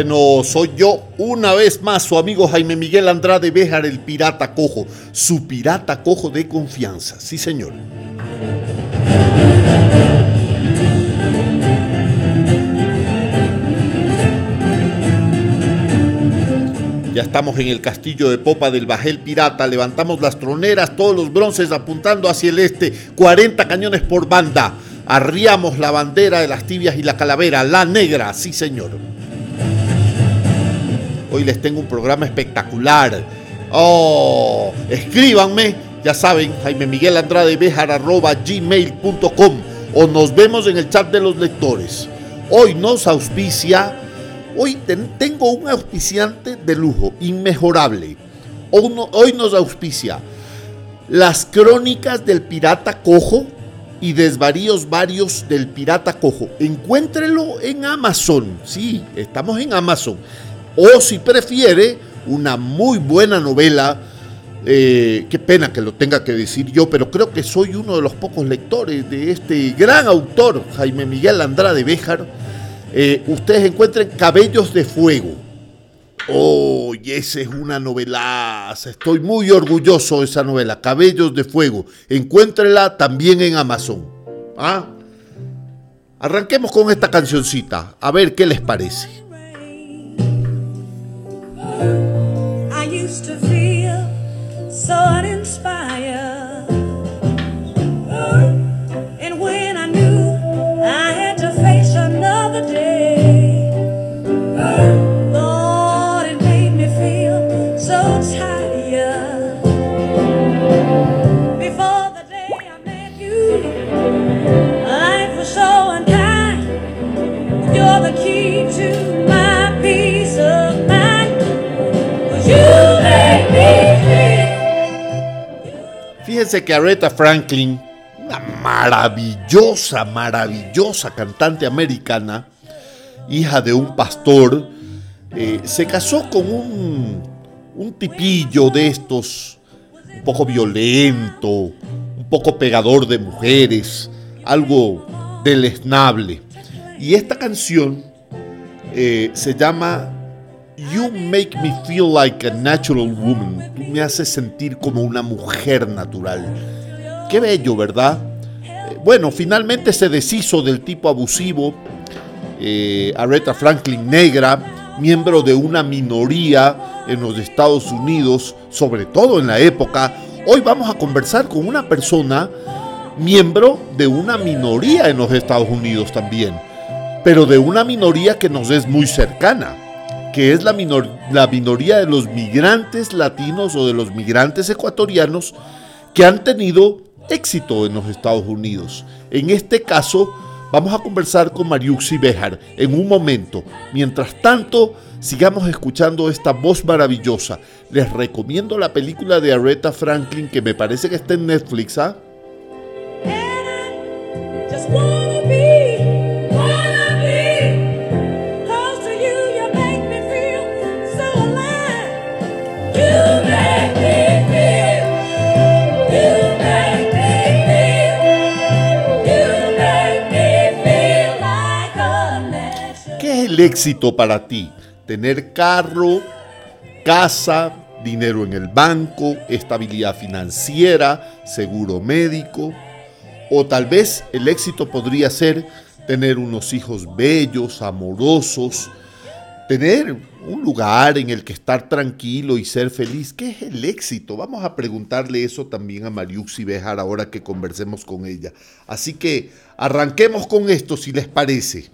Bueno, soy yo una vez más, su amigo Jaime Miguel Andrade Béjar, el pirata cojo, su pirata cojo de confianza. Sí, señor. Ya estamos en el castillo de popa del Bajel Pirata, levantamos las troneras, todos los bronces apuntando hacia el este, 40 cañones por banda. Arriamos la bandera de las tibias y la calavera, la negra, sí señor. Hoy les tengo un programa espectacular. Oh, escríbanme, ya saben, Jaime Miguel Andrade Bejar gmail.com o nos vemos en el chat de los lectores. Hoy nos auspicia, hoy tengo un auspiciante de lujo, inmejorable. hoy nos auspicia las crónicas del pirata cojo y desvaríos varios del pirata cojo. Encuéntrelo en Amazon. Sí, estamos en Amazon o si prefiere una muy buena novela, eh, qué pena que lo tenga que decir yo, pero creo que soy uno de los pocos lectores de este gran autor, Jaime Miguel Andrade Béjar. Eh, ustedes encuentren Cabellos de Fuego. Oh, y esa es una novelaza. Estoy muy orgulloso de esa novela, Cabellos de Fuego. Encuéntrenla también en Amazon. ¿Ah? Arranquemos con esta cancioncita, a ver qué les parece. I used to feel so uninspired. Fíjense que Aretha Franklin, una maravillosa, maravillosa cantante americana, hija de un pastor, eh, se casó con un, un tipillo de estos, un poco violento, un poco pegador de mujeres, algo deleznable. Y esta canción eh, se llama You make me feel like a natural woman. Tú me haces sentir como una mujer natural. Qué bello, ¿verdad? Eh, bueno, finalmente se deshizo del tipo abusivo. Eh, Aretha Franklin negra, miembro de una minoría en los Estados Unidos, sobre todo en la época. Hoy vamos a conversar con una persona miembro de una minoría en los Estados Unidos también, pero de una minoría que nos es muy cercana que es la, minoría de los migrantes latinos o de los migrantes ecuatorianos que han tenido éxito en los Estados Unidos. En este caso, vamos a conversar con Mariuxi Bejar en un momento. Mientras tanto, sigamos escuchando esta voz maravillosa. Les recomiendo la película de Aretha Franklin que me parece que está en Netflix. ¿ah? Éxito para ti? Tener carro, casa, dinero en el banco, estabilidad financiera, seguro médico. O tal vez el éxito podría ser tener unos hijos bellos, amorosos, tener un lugar en el que estar tranquilo y ser feliz. ¿Qué es el éxito? Vamos a preguntarle eso también a Mariuxi Bejar ahora que conversemos con ella. Así que arranquemos con esto si les parece.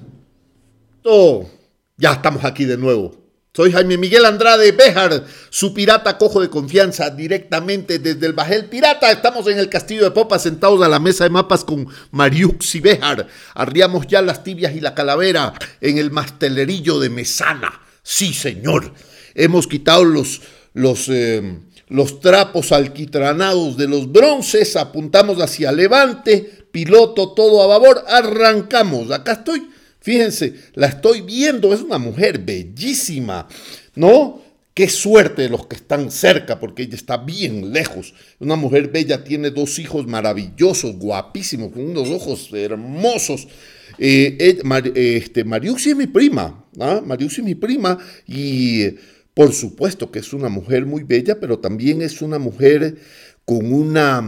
Ya estamos aquí de nuevo. Soy Jaime Miguel Andrade Béjar, su pirata cojo de confianza, directamente desde el Bajel Pirata. Estamos en el Castillo de Popa, sentados a la mesa de mapas con Mariux y Béjar. Arriamos ya las tibias y la calavera en el mastelerillo de Mesana. Sí, señor. Hemos quitado los, los, eh, los trapos alquitranados de los bronces, apuntamos hacia levante, piloto todo a babor, arrancamos. Acá estoy Fíjense, la estoy viendo, es una mujer bellísima, ¿no? Qué suerte de los que están cerca, porque ella está bien lejos. Una mujer bella, tiene dos hijos maravillosos, guapísimos, con unos ojos hermosos. Eh, este, Mariuxi es mi prima, ¿ah? Mariusi es mi prima y por supuesto que es una mujer muy bella, pero también es una mujer con una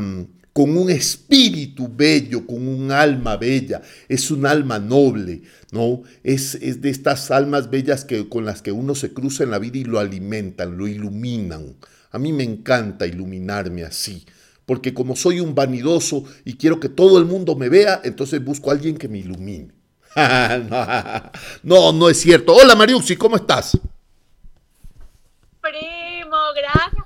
con un espíritu bello, con un alma bella, es un alma noble, ¿no? Es, es, de estas almas bellas que, con las que uno se cruza en la vida y lo alimentan, lo iluminan. A mí me encanta iluminarme así, porque como soy un vanidoso y quiero que todo el mundo me vea, entonces busco a alguien que me ilumine. no, no es cierto. Hola Mariuxi, ¿cómo estás? Primo, gracias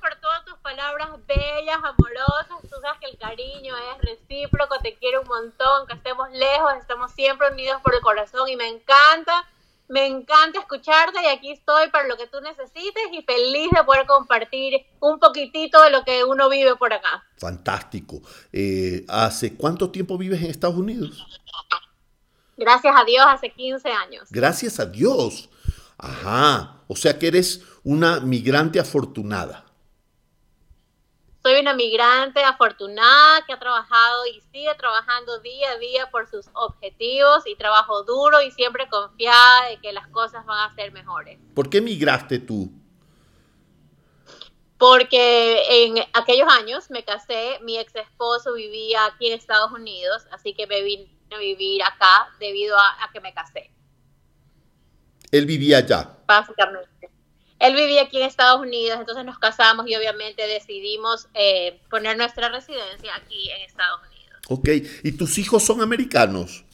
bellas, amorosas. Tú sabes que el cariño es recíproco, te quiero un montón, que estemos lejos, estamos siempre unidos por el corazón y me encanta me encanta escucharte y aquí estoy para lo que tú necesites y feliz de poder compartir un poquitito de lo que uno vive por acá. Fantástico. Eh, ¿Hace cuánto tiempo vives en Estados Unidos? Gracias a Dios, hace 15 años. Gracias a Dios. Ajá. O sea que eres una migrante afortunada. Soy una migrante afortunada que ha trabajado y sigue trabajando día a día por sus objetivos y trabajo duro y siempre confiada de que las cosas van a ser mejores. ¿Por qué migraste tú? Porque en aquellos años me casé, mi ex esposo vivía aquí en Estados Unidos, así que me vine a vivir acá debido a, a que me casé. Él vivía allá. Básicamente él vivía aquí en Estados Unidos, entonces nos casamos y obviamente decidimos eh, poner nuestra residencia aquí en Estados Unidos. Ok, ¿y tus hijos son americanos?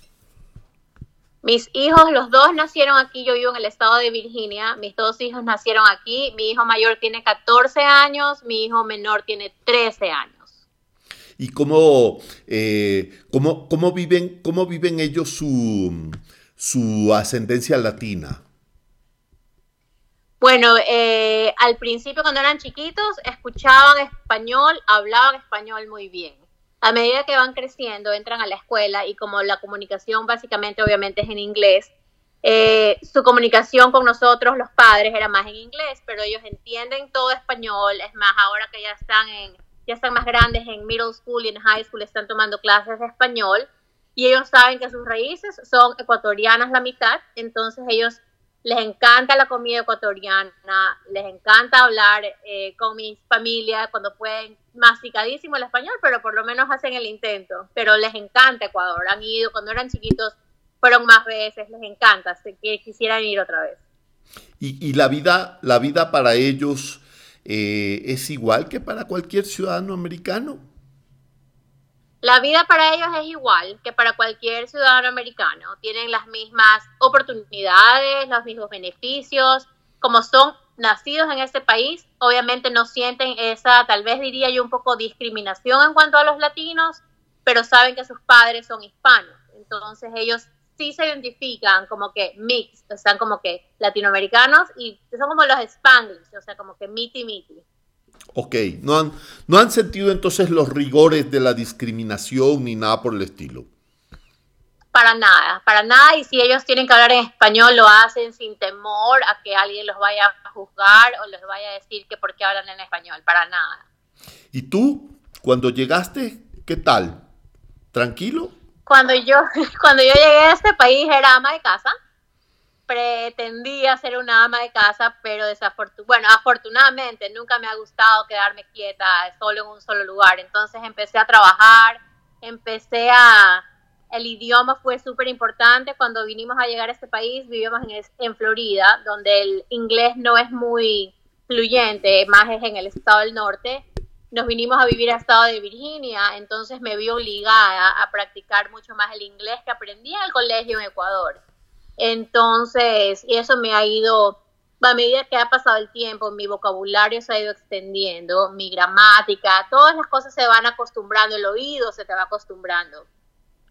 Mis hijos, los dos nacieron aquí, yo vivo en el estado de Virginia, mis dos hijos nacieron aquí, mi hijo mayor tiene 14 años, mi hijo menor tiene 13 años. ¿Y cómo, eh, cómo, cómo viven, cómo viven ellos su, su ascendencia latina? Bueno, eh, al principio cuando eran chiquitos escuchaban español, hablaban español muy bien. A medida que van creciendo, entran a la escuela y como la comunicación básicamente obviamente es en inglés, eh, su comunicación con nosotros, los padres, era más en inglés, pero ellos entienden todo español. Es más, ahora que ya están en, ya están más grandes en middle school y en high school, están tomando clases de español y ellos saben que sus raíces son ecuatorianas la mitad, entonces ellos les encanta la comida ecuatoriana, les encanta hablar eh, con mis familias cuando pueden, masticadísimo el español, pero por lo menos hacen el intento. Pero les encanta Ecuador, han ido, cuando eran chiquitos fueron más veces, les encanta, se, que quisieran ir otra vez. Y, la, vida, la vida para ellos eh, es igual que para cualquier ciudadano americano. La vida para ellos es igual que para cualquier ciudadano americano. Tienen las mismas oportunidades, los mismos beneficios. Como son nacidos en ese país, obviamente no sienten esa, tal vez diría yo, un poco discriminación en cuanto a los latinos, pero saben que sus padres son hispanos. Entonces ellos sí se identifican como que mixed, están como que latinoamericanos y son como los spanglish, o sea, como que miti miti. Ok, no han, no han sentido entonces los rigores de la discriminación ni nada por el estilo. Para nada, para nada. Y si ellos tienen que hablar en español, lo hacen sin temor a que alguien los vaya a juzgar o les vaya a decir que por qué hablan en español. Para nada. ¿Y tú, cuando llegaste, qué tal? ¿Tranquilo? Cuando yo, cuando yo llegué a este país era ama de casa pretendía ser una ama de casa, pero desafortunadamente, bueno, afortunadamente nunca me ha gustado quedarme quieta solo en un solo lugar. Entonces empecé a trabajar, empecé a... El idioma fue súper importante. Cuando vinimos a llegar a este país, vivíamos en, en Florida, donde el inglés no es muy fluyente, más es en el estado del norte. Nos vinimos a vivir al estado de Virginia, entonces me vi obligada a practicar mucho más el inglés que aprendí en el colegio en Ecuador. Entonces, eso me ha ido, a medida que ha pasado el tiempo, mi vocabulario se ha ido extendiendo, mi gramática, todas las cosas se van acostumbrando, el oído se te va acostumbrando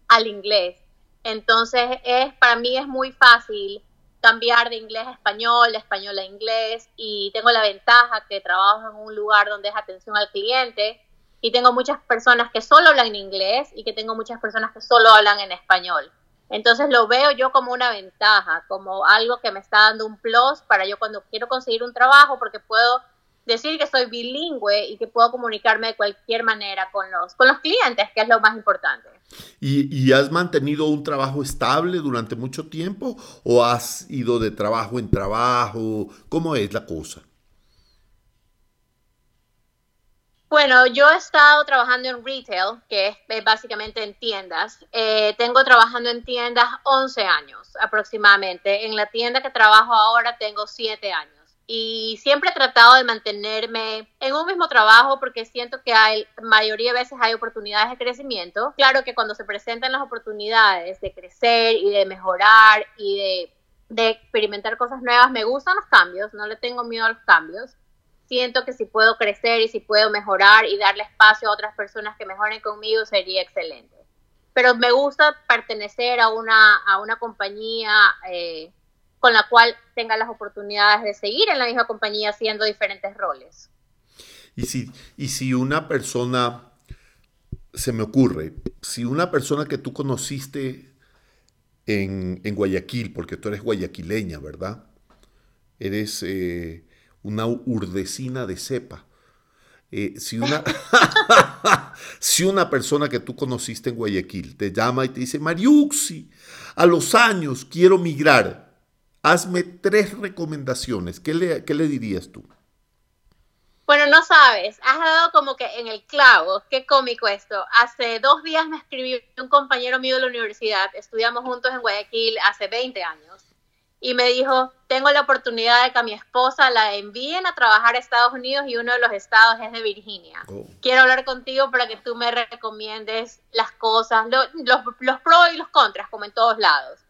al inglés. Entonces, es, para mí es muy fácil cambiar de inglés a español, de español a inglés, y tengo la ventaja que trabajo en un lugar donde es atención al cliente, y tengo muchas personas que solo hablan en inglés y que tengo muchas personas que solo hablan en español. Entonces lo veo yo como una ventaja, como algo que me está dando un plus para yo cuando quiero conseguir un trabajo, porque puedo decir que soy bilingüe y que puedo comunicarme de cualquier manera con los, con los clientes, que es lo más importante. ¿Y, y has mantenido un trabajo estable durante mucho tiempo o has ido de trabajo en trabajo? ¿Cómo es la cosa? Bueno, yo he estado trabajando en retail, que es básicamente en tiendas. Eh, tengo trabajando en tiendas 11 años aproximadamente. En la tienda que trabajo ahora tengo 7 años. Y siempre he tratado de mantenerme en un mismo trabajo porque siento que hay, mayoría de veces hay oportunidades de crecimiento. Claro que cuando se presentan las oportunidades de crecer y de mejorar y de experimentar cosas nuevas, me gustan los cambios, no le tengo miedo a los cambios siento que si puedo crecer y si puedo mejorar y darle espacio a otras personas que mejoren conmigo sería excelente. Pero me gusta pertenecer a una, a una compañía eh, con la cual tenga las oportunidades de seguir en la misma compañía haciendo diferentes roles. Y si, y si una persona, se me ocurre, si una persona que tú conociste en, en Guayaquil, porque tú eres guayaquileña, ¿verdad? Eres... Eh, una urdecina de cepa. Eh, si, una, si una persona que tú conociste en Guayaquil te llama y te dice, Mariuxi, a los años quiero migrar, hazme tres recomendaciones, ¿qué le, qué le dirías tú? Bueno, no sabes, has dado como que en el clavo, qué cómico esto. Hace dos días me escribió un compañero mío de la universidad, estudiamos juntos en Guayaquil hace 20 años y me dijo, tengo la oportunidad de que a mi esposa la envíen a trabajar a Estados Unidos y uno de los estados es de Virginia. Oh. Quiero hablar contigo para que tú me recomiendes las cosas, los, los pros y los contras, como en todos lados.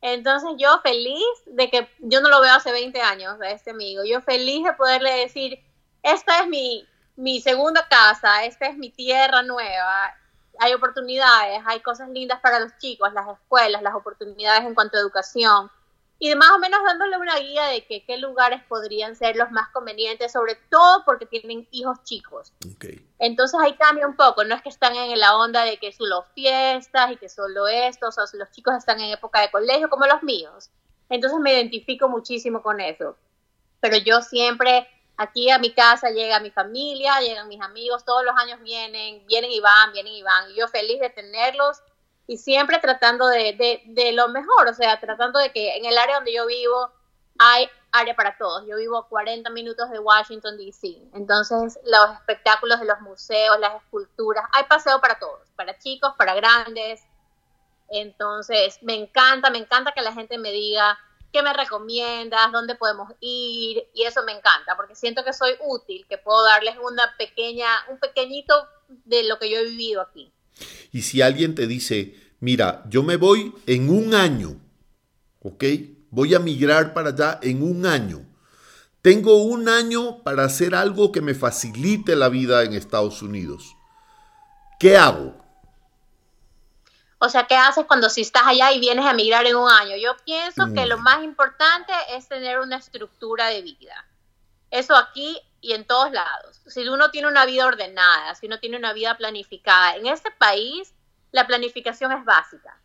Entonces yo feliz de que yo no lo veo hace 20 años a este amigo, yo feliz de poderle decir, esta es mi, mi segunda casa, esta es mi tierra nueva, hay oportunidades, hay cosas lindas para los chicos, las escuelas, las oportunidades en cuanto a educación y más o menos dándole una guía de que qué lugares podrían ser los más convenientes, sobre todo porque tienen hijos chicos. Entonces ahí cambia un poco, no es que están en la onda de que solo fiestas y que solo esto, o sea, los chicos están en época de colegio como los míos. Entonces me identifico muchísimo con eso. Pero yo siempre, aquí a mi casa llega mi familia, llegan mis amigos, todos los años vienen, vienen y van, vienen y van. Y yo feliz de tenerlos y siempre tratando de, de, lo mejor, o sea, tratando de que en el área donde yo vivo hay área para todos. Yo vivo a 40 minutos de Washington, D.C. Entonces, los espectáculos de los museos, las esculturas, hay paseo para todos, para chicos, para grandes. Entonces, me encanta, me encanta que la gente me diga qué me recomiendas, dónde podemos ir, y eso me encanta, porque siento que soy útil, que puedo darles una pequeña, un pequeñito de lo que yo he vivido aquí. Y si alguien te dice, mira, yo me voy en un año, ¿ok? Voy a migrar para allá en un año. Tengo un año para hacer algo que me facilite la vida en Estados Unidos. ¿Qué hago? O sea, ¿qué haces cuando si estás allá y vienes a migrar en un año? Yo pienso que lo mm. más importante es tener una estructura de vida. Eso aquí y en todos lados. Si uno tiene una vida ordenada, si uno tiene una vida planificada, en este país la planificación es básica.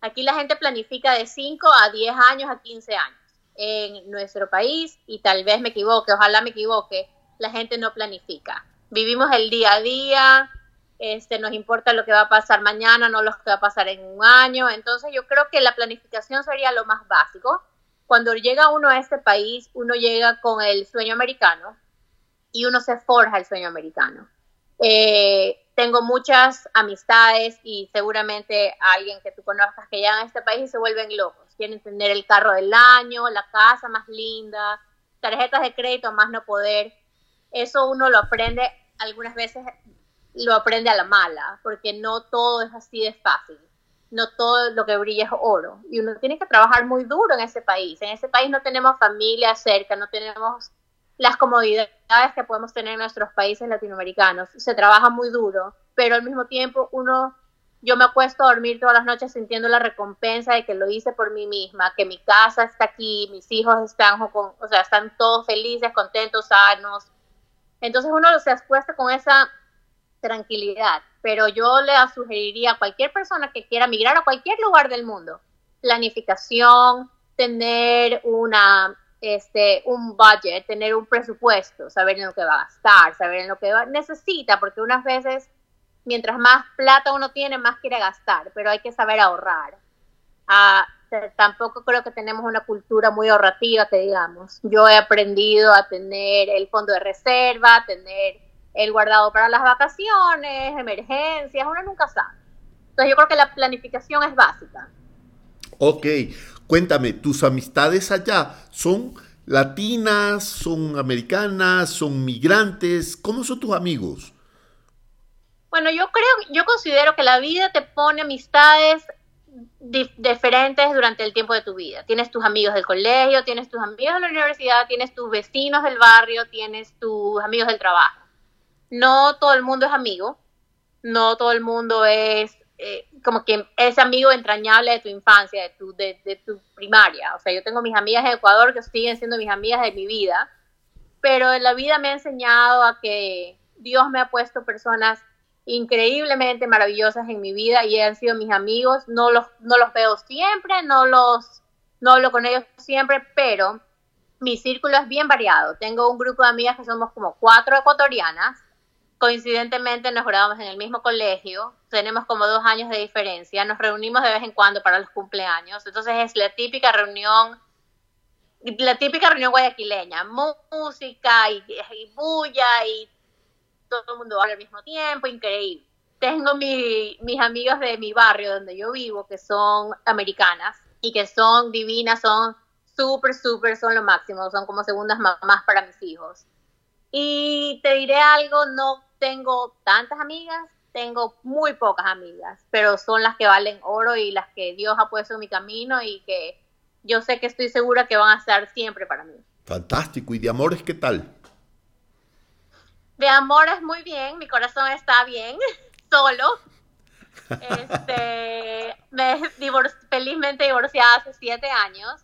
Aquí la gente planifica de 5 a 10 años a 15 años. En nuestro país, y tal vez me equivoque, ojalá me equivoque, la gente no planifica. Vivimos el día a día, este, nos importa lo que va a pasar mañana, no lo que va a pasar en un año. Entonces yo creo que la planificación sería lo más básico. Cuando llega uno a este país, uno llega con el sueño americano, y uno se forja el sueño americano. Eh, tengo muchas amistades y seguramente alguien que tú conozcas que llegan a este país y se vuelven locos. Quieren tener el carro del año, la casa más linda, tarjetas de crédito más no poder. Eso uno lo aprende algunas veces, lo aprende a la mala, porque no todo es así de fácil. No todo lo que brilla es oro. Y uno tiene que trabajar muy duro en ese país. En ese país no tenemos familia cerca, no tenemos las comodidades que podemos tener en nuestros países latinoamericanos. Se trabaja muy duro, pero al mismo tiempo uno, yo me acuesto a dormir todas las noches sintiendo la recompensa de que lo hice por mí misma, que mi casa está aquí, mis hijos están, o sea, están todos felices, contentos, sanos. Entonces uno se acuesta con esa tranquilidad, pero yo le sugeriría a cualquier persona que quiera migrar a cualquier lugar del mundo, planificación, tener una este, un budget, tener un presupuesto, saber en lo que va a gastar, saber en lo que va, necesita, porque unas veces mientras más plata uno tiene, más quiere gastar, pero hay que saber ahorrar. Ah, tampoco creo que tenemos una cultura muy ahorrativa, que digamos. Yo he aprendido a tener el fondo de reserva, a tener el guardado para las vacaciones, emergencias, uno nunca sabe. Entonces yo creo que la planificación es básica. Ok, cuéntame, ¿tus amistades allá son latinas, son americanas, son migrantes? ¿Cómo son tus amigos? Bueno, yo creo, yo considero que la vida te pone amistades diferentes durante el tiempo de tu vida. Tienes tus amigos del colegio, tienes tus amigos de la universidad, tienes tus vecinos del barrio, tienes tus amigos del trabajo. No todo el mundo es amigo, no todo el mundo es eh, como que ese amigo entrañable de tu infancia, de tu, de, de tu primaria. O sea, yo tengo mis amigas en Ecuador que siguen siendo mis amigas de mi vida, pero la vida me ha enseñado a que Dios me ha puesto personas increíblemente maravillosas en mi vida y han sido mis amigos. No los, no los veo siempre, no los no hablo con ellos siempre, pero mi círculo es bien variado. Tengo un grupo de amigas que somos como cuatro ecuatorianas. Coincidentemente nos graduamos en el mismo colegio, tenemos como dos años de diferencia, nos reunimos de vez en cuando para los cumpleaños, entonces es la típica reunión, la típica reunión guayaquileña, música y, bulla y todo el mundo habla al mismo tiempo, increíble. Tengo mis amigos de mi barrio donde yo vivo que son americanas y que son divinas, son súper, súper, son lo máximo, son como segundas mamás para mis hijos. Y te diré algo, no tengo tantas amigas, tengo muy pocas amigas, pero son las que valen oro y las que Dios ha puesto en mi camino y que yo sé que estoy segura que van a estar siempre para mí. Fantástico. ¿Y de amores qué tal? De amores muy bien, mi corazón está bien, solo. Este, me felizmente divorciada hace siete años.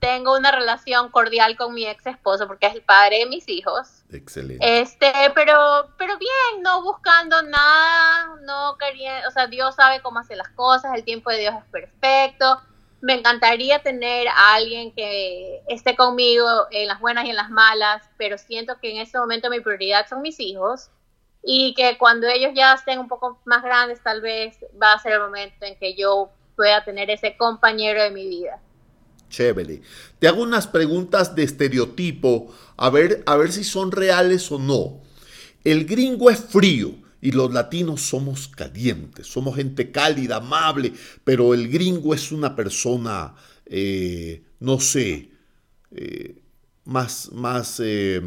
Tengo una relación cordial con mi ex esposo porque es el padre de mis hijos. Excelente. Este, pero, pero bien, no buscando nada, no quería, o sea, Dios sabe cómo hacer las cosas, el tiempo de Dios es perfecto me encantaría tener a alguien que esté conmigo en las buenas y en las malas, pero siento que en este momento mi prioridad son mis hijos y que cuando ellos ya estén un poco más grandes tal vez va a ser el momento en que yo pueda tener ese compañero de mi vida. Chévere. Te hago unas preguntas de estereotipo, a ver, a ver si son reales o no. El gringo es frío y los latinos somos calientes, somos gente cálida, amable, pero el gringo es una persona, eh, no sé, eh, más, más eh,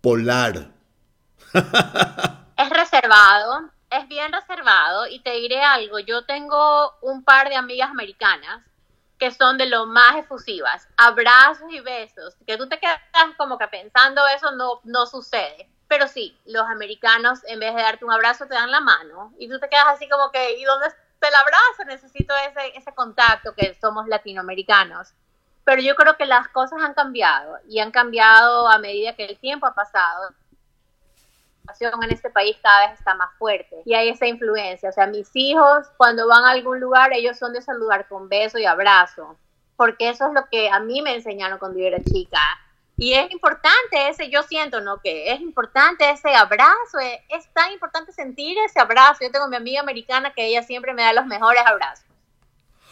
polar. es reservado, es bien reservado y te diré algo, yo tengo un par de amigas americanas que son de lo más efusivas, abrazos y besos, que tú te quedas como que pensando eso no, no sucede pero sí, los americanos en vez de darte un abrazo te dan la mano y tú te quedas así como que, ¿y dónde está el abrazo? Necesito ese, ese contacto que somos latinoamericanos. Pero yo creo que las cosas han cambiado y han cambiado a medida que el tiempo ha pasado. En este país cada vez está más fuerte y hay esa influencia. O sea, mis hijos cuando van a algún lugar, ellos son de saludar con beso y abrazo, porque eso es lo que a mí me enseñaron cuando yo era chica y es importante ese, yo siento, ¿no? Que es importante ese abrazo, es, tan importante sentir ese abrazo. Yo tengo mi amiga americana que ella siempre me da los mejores abrazos.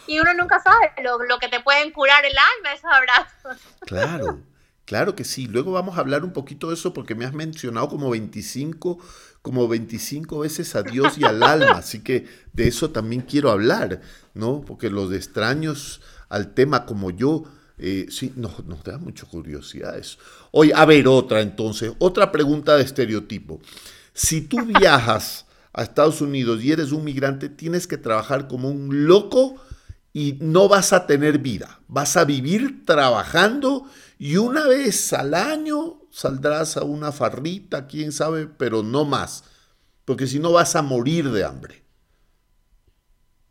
Y uno nunca sabe lo, lo que te pueden curar el alma, esos abrazos. Claro, claro que sí. Luego vamos a hablar un poquito de eso porque me has mencionado como 25, como 25 veces a Dios y al alma. Así que de eso también quiero hablar, ¿no? Porque los extraños al tema como yo eh, sí, nos, da mucha curiosidad eso. Oye, a ver, otra entonces, otra pregunta de estereotipo. Si tú viajas a Estados Unidos y eres un migrante, tienes que trabajar como un loco y no vas a tener vida. Vas a vivir trabajando y una vez al año saldrás a una farrita, quién sabe, pero no más. Porque si no vas a morir de hambre.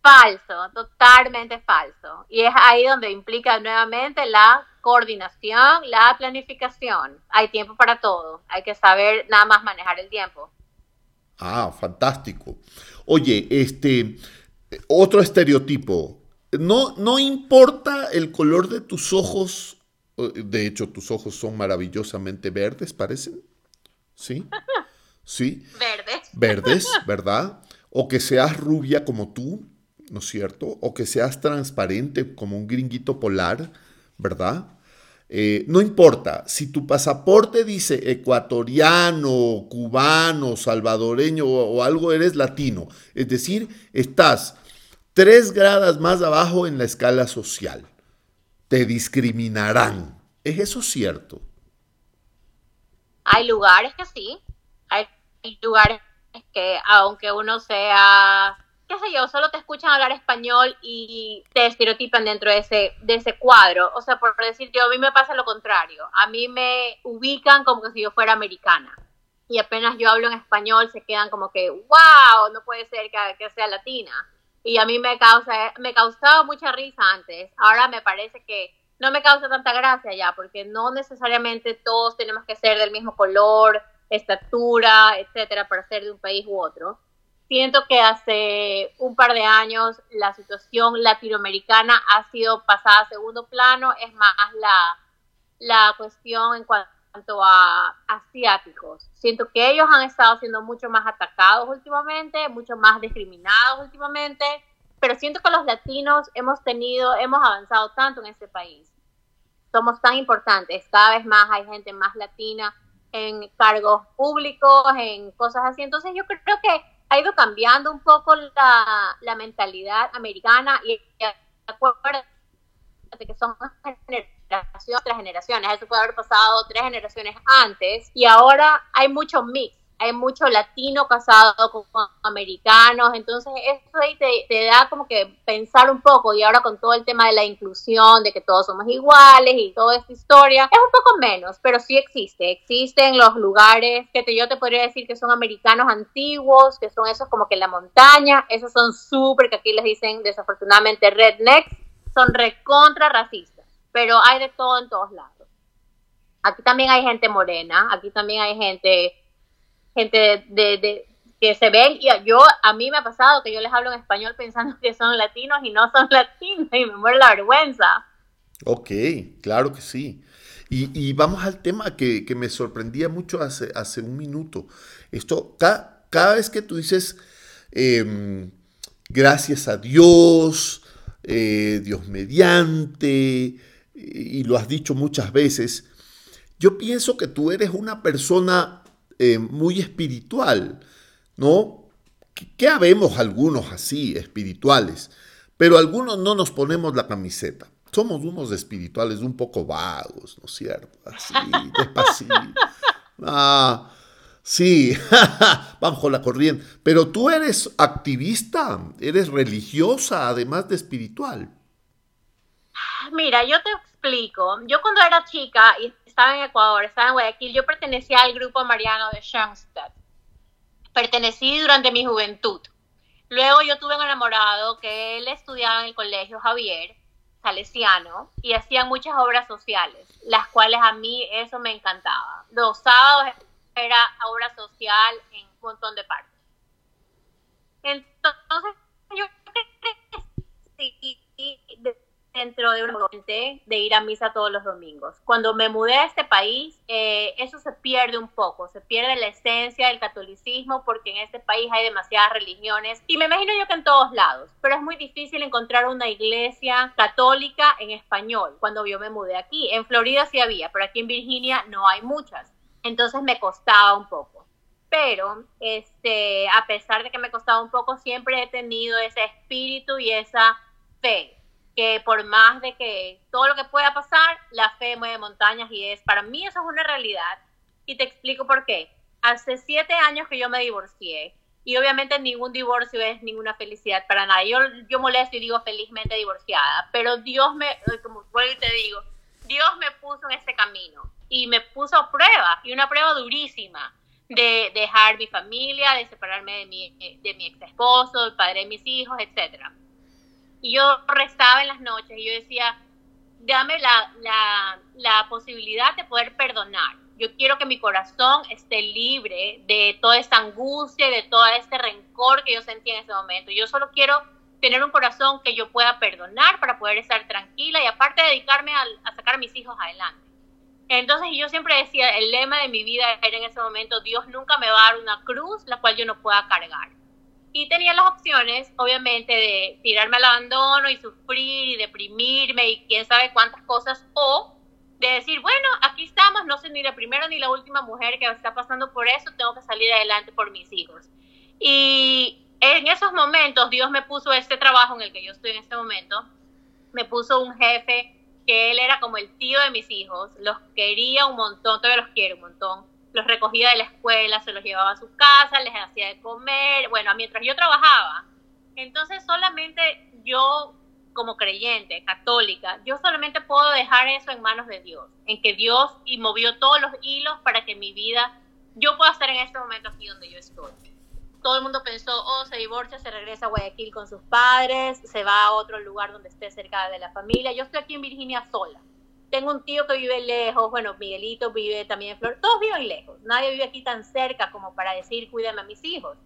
Falso, totalmente falso. Y es ahí donde implica nuevamente la coordinación, la planificación. Hay tiempo para todo, hay que saber nada más manejar el tiempo. Ah, fantástico. Oye, este, otro estereotipo. No, no importa el color de tus ojos, de hecho tus ojos son maravillosamente verdes, parecen. ¿Sí? ¿Sí? Verdes. Verdes, ¿verdad? O que seas rubia como tú, ¿no es cierto? O que seas transparente como un gringuito polar, ¿verdad? Eh, no importa, si tu pasaporte dice ecuatoriano, cubano, salvadoreño o, algo, eres latino. Es decir, estás tres gradas más abajo en la escala social. Te discriminarán. ¿Es eso cierto? Hay lugares que sí, hay lugares que aunque uno sea qué sé yo, solo te escuchan hablar español y te estereotipan dentro de ese, de ese cuadro. O sea, por decir yo, a mí me pasa lo contrario. A mí me ubican como que si yo fuera americana. Y apenas yo hablo en español, se quedan como que, wow, no puede ser que, que sea latina. Y a mí me, causa, me causaba mucha risa antes. Ahora me parece que no me causa tanta gracia ya, porque no necesariamente todos tenemos que ser del mismo color, estatura, etcétera, para ser de un país u otro siento que hace un par de años la situación latinoamericana ha sido pasada a segundo plano, es más la, la cuestión en cuanto a asiáticos. Siento que ellos han estado siendo mucho más atacados últimamente, mucho más discriminados últimamente, pero siento que los latinos hemos tenido, hemos avanzado tanto en este país. Somos tan importantes, cada vez más hay gente más latina en cargos públicos, en cosas así. Entonces yo creo que ha ido cambiando un poco la, la mentalidad americana y acuérdate que son generaciones tras generaciones, eso puede haber pasado tres generaciones antes. Y ahora hay mucho mix. Hay mucho latino casado con americanos, entonces eso ahí te, da como que pensar un poco. Y ahora con todo el tema de la inclusión, de que todos somos iguales y toda esta historia, es un poco menos, pero sí existe, existen los lugares que te, yo te podría decir que son americanos antiguos, que son esos como que en la montaña, esos son súper, que aquí les dicen desafortunadamente rednecks, son recontra racistas, pero hay de todo en todos lados. Aquí también hay gente morena, aquí también hay gente gente de, que se ven, y yo, a mí me ha pasado que yo les hablo en español pensando que son latinos y no son latinos y me muere la vergüenza. Ok, claro que sí. Y, vamos al tema que, me sorprendía mucho hace, hace un minuto. Esto, cada, cada vez que tú dices, em, gracias a Dios, eh, Dios mediante, y lo has dicho muchas veces, yo pienso que tú eres una persona eh, muy espiritual, ¿no? Que habemos algunos así, espirituales, pero algunos no nos ponemos la camiseta. Somos unos espirituales un poco vagos, ¿no es cierto? Así, despacito. Ah, sí, bajo la corriente. Pero tú eres activista, eres religiosa, además de espiritual. Mira, yo te explico. Yo cuando era chica y estaba en Ecuador, estaba en Guayaquil, yo pertenecía al grupo mariano de Schoenstatt. Pertenecí durante mi juventud. Luego yo tuve un enamorado que él estudiaba en el colegio Javier, salesiano, y hacía muchas obras sociales, las cuales a mí eso me encantaba. Los sábados era obra social en un montón de partes. Entonces, yo sí, dentro de un ambiente de ir a misa todos los domingos. Cuando me mudé a este país, eh, eso se pierde un poco, se pierde la esencia del catolicismo porque en este país hay demasiadas religiones y me imagino yo que en todos lados, pero es muy difícil encontrar una iglesia católica en español cuando yo me mudé aquí. En Florida sí había, pero aquí en Virginia no hay muchas. Entonces me costaba un poco. Pero, este, a pesar de que me costaba un poco, siempre he tenido ese espíritu y esa fe que por más de que todo lo que pueda pasar, la fe mueve montañas y es, para mí eso es una realidad. Y te explico por qué. Hace siete años que yo me divorcié y obviamente ningún divorcio es ninguna felicidad para nadie. Yo, yo molesto y digo felizmente divorciada, pero Dios me, como vuelvo y te digo, Dios me puso en este camino y me puso a prueba y una prueba durísima de dejar mi familia, de separarme de mi, de mi ex esposo, el padre de mis hijos, etcétera y yo rezaba en las noches y yo decía, dame la, la, posibilidad de poder perdonar. Yo quiero que mi corazón esté libre de toda esta angustia y de todo este rencor que yo sentía en ese momento. Yo solo quiero tener un corazón que yo pueda perdonar para poder estar tranquila y aparte dedicarme a, a sacar a mis hijos adelante. Entonces yo siempre decía, el lema de mi vida era en ese momento, Dios nunca me va a dar una cruz la cual yo no pueda cargar. Y tenía las opciones, obviamente, de tirarme al abandono y sufrir y deprimirme y quién sabe cuántas cosas, o de decir, bueno, aquí estamos, no soy ni la primera ni la última mujer que está pasando por eso, tengo que salir adelante por mis hijos. Y en esos momentos Dios me puso este trabajo en el que yo estoy en este momento, me puso un jefe que él era como el tío de mis hijos, los quería un montón, todavía los quiero un montón, los recogía de la escuela, se los llevaba a su casa, les hacía de comer, bueno, mientras yo trabajaba. Entonces solamente yo como creyente, católica, yo solamente puedo dejar eso en manos de Dios, en que Dios y movió todos los hilos para que mi vida, yo pueda estar en este momento aquí donde yo estoy todo el mundo pensó, oh, se divorcia, se regresa a Guayaquil con sus padres, se va a otro lugar donde esté cerca de la familia. Yo estoy aquí en Virginia sola. Tengo un tío que vive lejos, bueno, Miguelito vive también en Flor, todos viven lejos. Nadie vive aquí tan cerca como para decir, cuídame a mis hijos.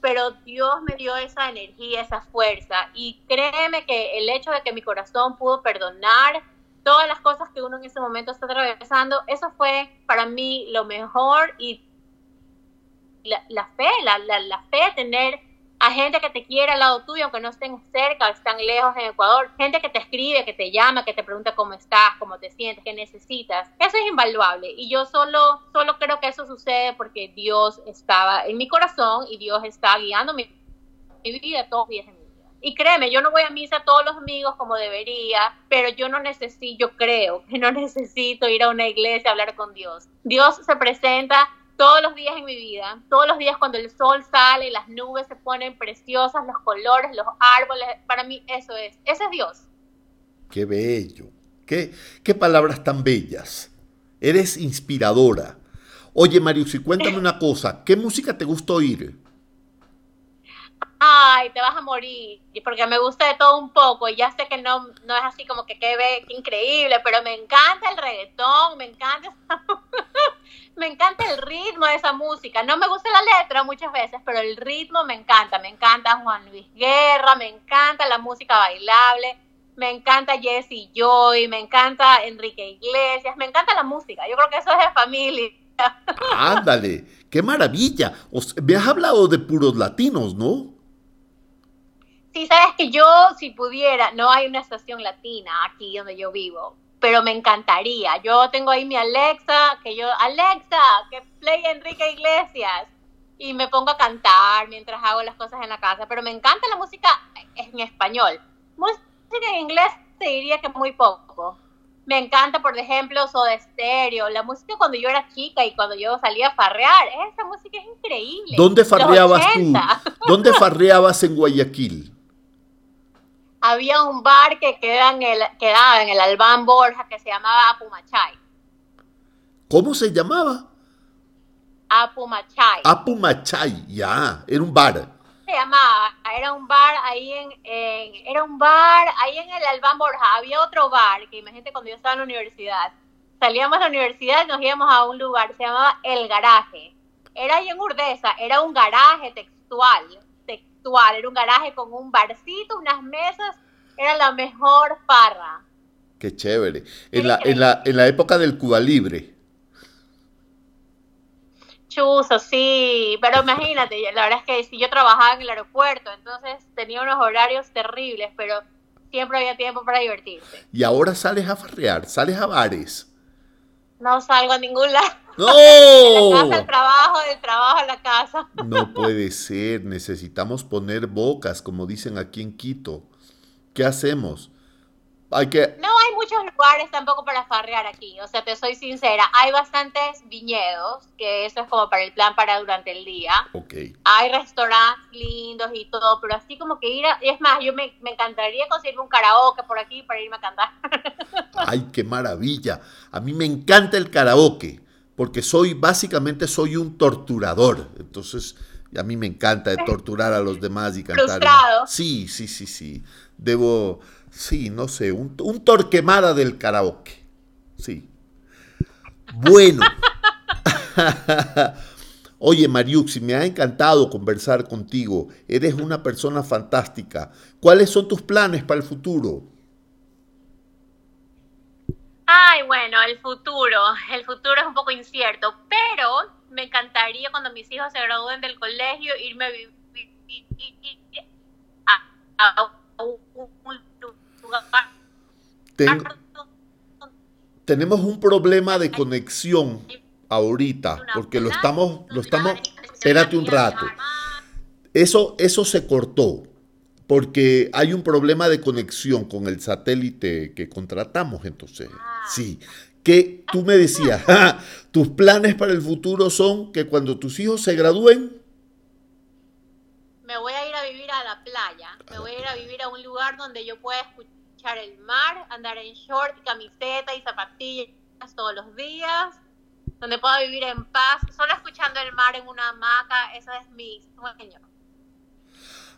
Pero Dios me dio esa energía, esa fuerza. Y créeme que el hecho de que mi corazón pudo perdonar todas las cosas que uno en ese momento está atravesando, eso fue para mí lo mejor y la, fe, la, la, fe de tener a gente que te quiere al lado tuyo, aunque no estén cerca, están lejos en Ecuador, gente que te escribe, que te llama, que te pregunta cómo estás, cómo te sientes, qué necesitas. Eso es invaluable y yo solo, solo creo que eso sucede porque Dios estaba en mi corazón y Dios está guiando mi, vida todos los días en mi vida. Y créeme, yo no voy a misa todos los amigos como debería, pero yo no necesito, yo creo que no necesito ir a una iglesia a hablar con Dios. Dios se presenta todos los días en mi vida, todos los días cuando el sol sale, las nubes se ponen preciosas, los colores, los árboles, para mí eso es, ese es Dios. Qué bello, qué, qué palabras tan bellas. Eres inspiradora. Oye, Marius, y cuéntame una cosa, ¿qué música te gusta oír? Ay, te vas a morir, porque me gusta de todo un poco, y ya sé que no, no es así como que qué, qué increíble, pero me encanta el reggaetón, me encanta me encanta el ritmo de esa música. No me gusta la letra muchas veces, pero el ritmo me encanta. Me encanta Juan Luis Guerra, me encanta la música bailable, me encanta Jesse Joy, me encanta Enrique Iglesias, me encanta la música. Yo creo que eso es de familia. Ándale, qué maravilla. me has hablado de puros latinos, ¿no? Sí, sabes que yo, si pudiera, no hay una estación latina aquí donde yo vivo, pero me encantaría. Yo tengo ahí mi Alexa, que yo, Alexa, que play Enrique Iglesias. Y me pongo a cantar mientras hago las cosas en la casa. Pero me encanta la música en español. Música en inglés te diría que muy poco. Me encanta, por ejemplo, Soda Stereo, la música cuando yo era chica y cuando yo salía a farrear. Esa música es increíble. ¿Dónde farreabas tú? ¿Dónde farreabas en Guayaquil? Había un bar que queda en el, quedaba en el Albán Borja que se llamaba Apumachay. ¿Cómo se llamaba? Apumachay. Apumachay, ya, era un bar. Se llamaba, era un bar ahí en, era un bar ahí en el Albán Borja. Había otro bar que imagínate cuando yo estaba en la universidad. Salíamos de la universidad y nos íbamos a un lugar, se llamaba El Garaje. Era ahí en Urdesa, era un garaje textual era un garaje con un barcito, unas mesas, era la mejor farra. Qué chévere. En la, en la, en la época del Cuba Libre. Chuzo, sí, pero imagínate, la verdad es que si yo trabajaba en el aeropuerto, entonces tenía unos horarios terribles, pero siempre había tiempo para divertirse. Y ahora sales a farrear, sales a bares. No salgo a ningún lado. ¡No! la casa al trabajo, del trabajo a la casa. No puede ser, necesitamos poner bocas, como dicen aquí en Quito. ¿Qué hacemos? Hay que... No hay muchos lugares tampoco para farrear aquí, o sea, te soy sincera, hay bastantes viñedos, que eso es como para el plan para durante el día. Ok. Hay restaurantes lindos y todo, pero así como que ir a... Es más, yo me, me encantaría conseguir un karaoke por aquí para irme a cantar. Ay, qué maravilla. A mí me encanta el karaoke porque soy, básicamente soy un torturador. Entonces, a mí me encanta torturar a los demás y cantar. Frustrado. Sí, sí, sí, sí. Debo, sí, no sé, un, torquemada del karaoke. Sí. Bueno. Oye, Mariuxi, me ha encantado conversar contigo. Eres una persona fantástica. ¿Cuáles son tus planes para el futuro? Ay, bueno, el futuro. El futuro es un poco incierto, pero me encantaría cuando mis hijos se gradúen del colegio irme a vivir a, un lugar. tenemos un problema de conexión ahorita, porque lo estamos, lo estamos, espérate un rato. Eso, eso se cortó porque hay un problema de conexión con el satélite que contratamos, entonces. Ah. Sí. Que tú me decías, tus planes para el futuro son que cuando tus hijos se gradúen. Me voy a ir a vivir a la playa. Me voy a ir a vivir a un lugar donde yo pueda escuchar el mar, andar en short, camiseta y zapatillas todos los días. Donde pueda vivir en paz, solo escuchando el mar en una hamaca. Ese es mi sueño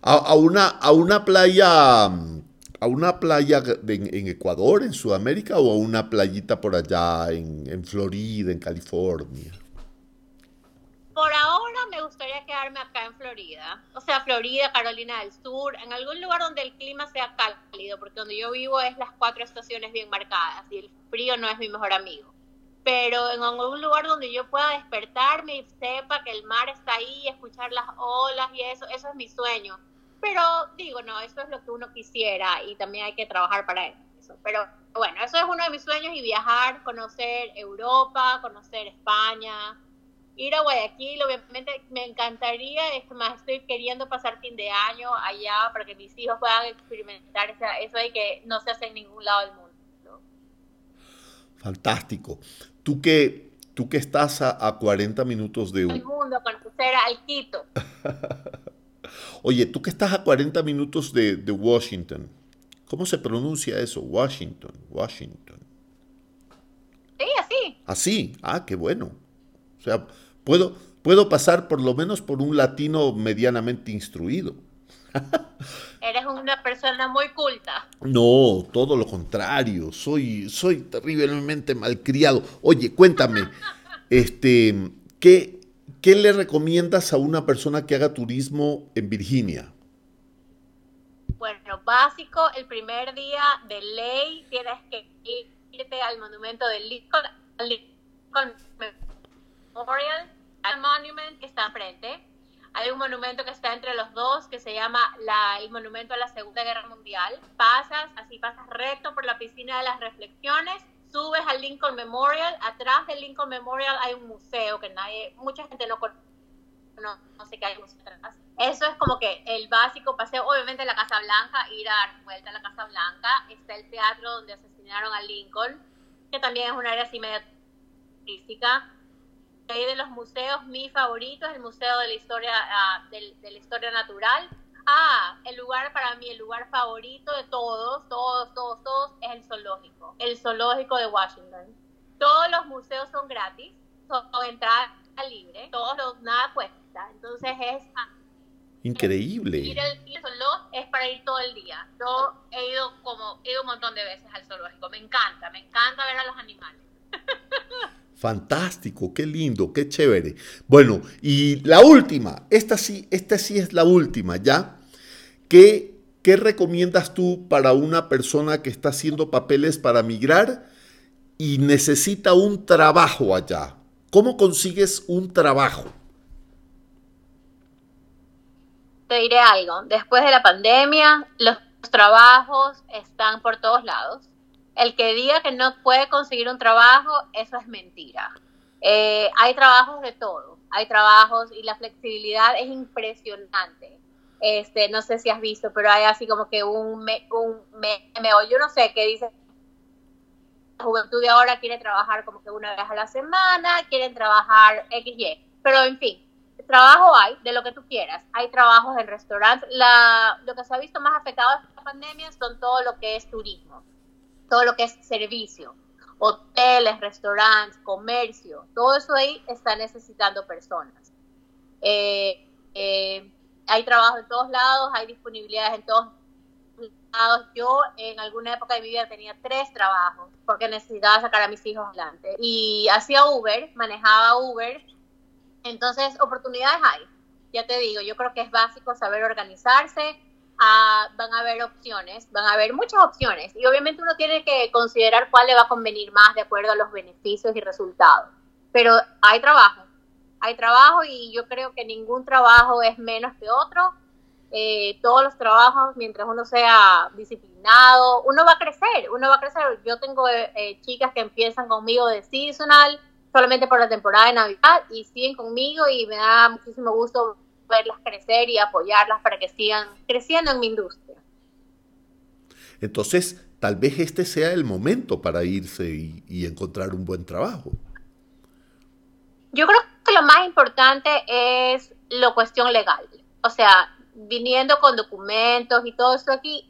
a, una, a una playa, a una playa en, Ecuador, en Sudamérica, o a una playita por allá en, Florida, en California? Por ahora me gustaría quedarme acá en Florida, o sea, Florida, Carolina del Sur, en algún lugar donde el clima sea cálido, porque donde yo vivo es las cuatro estaciones bien marcadas y el frío no es mi mejor amigo pero en algún lugar donde yo pueda despertarme y sepa que el mar está ahí, escuchar las olas y eso, eso es mi sueño. Pero digo, no, eso es lo que uno quisiera y también hay que trabajar para eso. Pero bueno, eso es uno de mis sueños y viajar, conocer Europa, conocer España, ir a Guayaquil, obviamente me encantaría, es más, estoy queriendo pasar fin de año allá para que mis hijos puedan experimentar eso de que no se hace en ningún lado del mundo. Fantástico. Tú que, tú que estás a, 40 minutos de... El mundo, conocer al Quito. Oye, tú que estás a 40 minutos de, Washington, ¿cómo se pronuncia eso? Washington, Washington. Sí, así. Así, ah, qué bueno. O sea, puedo, puedo pasar por lo menos por un latino medianamente instruido. Eres una persona muy culta. No, todo lo contrario. Soy, soy terriblemente malcriado. Oye, cuéntame, este, ¿qué, ¿qué le recomiendas a una persona que haga turismo en Virginia? Bueno, básico, el primer día de ley tienes que irte al monumento del Lincoln, Lincoln Memorial, al monument que está enfrente. Hay un monumento que está entre los dos que se llama la, el monumento a la Segunda Guerra Mundial. Pasas, así pasas recto por la piscina de las reflexiones subes al Lincoln Memorial, atrás del Lincoln Memorial hay un museo que nadie, mucha gente no conoce, no, no sé qué hay museo atrás. Eso es como que el básico paseo, obviamente la Casa Blanca, ir a dar vuelta a la Casa Blanca, está el teatro donde asesinaron a Lincoln, que también es un área así medio turística. Ahí de los museos, mi favorito es el Museo de la Historia, ah, de la Historia Natural, Ah, el lugar para mí, el lugar favorito de todos, todos, todos, todos, es el zoológico. El zoológico de Washington. Todos los museos son gratis, son entrada libre, todos los, nada cuesta. Entonces es... Increíble. Ir al zoológico es para ir todo el día. Yo he ido como, he ido un montón de veces al zoológico. Me encanta, me encanta ver a los animales. Fantástico, qué lindo, qué chévere. Bueno, y la última, esta sí, esta sí es la última, ¿ya? ¿Qué, ¿Qué recomiendas tú para una persona que está haciendo papeles para migrar y necesita un trabajo allá? ¿Cómo consigues un trabajo? Te diré algo, después de la pandemia los trabajos están por todos lados. El que diga que no puede conseguir un trabajo, eso es mentira. Eh, hay trabajos de todo, hay trabajos y la flexibilidad es impresionante. Este, no sé si has visto, pero hay así como que un, me, un meme, o yo no sé, qué dice, la juventud de ahora quiere trabajar como que una vez a la semana, quieren trabajar XY, pero en fin, trabajo hay, de lo que tú quieras. Hay trabajos en restaurantes. La, lo que se ha visto más afectado en esta pandemia son todo lo que es turismo, todo lo que es servicio, hoteles, restaurantes, comercio. Todo eso ahí está necesitando personas. Eh, eh, hay trabajo en todos lados, hay disponibilidades en todos lados. Yo en alguna época de mi vida tenía tres trabajos porque necesitaba sacar a mis hijos adelante. Y hacía Uber, manejaba Uber. Entonces, oportunidades hay. Ya te digo, yo creo que es básico saber organizarse. Ah, van a haber opciones, van a haber muchas opciones y obviamente uno tiene que considerar cuál le va a convenir más de acuerdo a los beneficios y resultados. Pero hay trabajo, hay trabajo y yo creo que ningún trabajo es menos que otro. Eh, todos los trabajos, mientras uno sea disciplinado, uno va a crecer, uno va a crecer. Yo tengo eh, eh, chicas que empiezan conmigo de seasonal solamente por la temporada de Navidad y siguen conmigo y me da muchísimo gusto verlas crecer y apoyarlas para que sigan creciendo en mi industria. Entonces, tal vez este sea el momento para irse y, y encontrar un buen trabajo. Yo creo que lo más importante es lo cuestión legal. O sea, viniendo con documentos y todo eso aquí,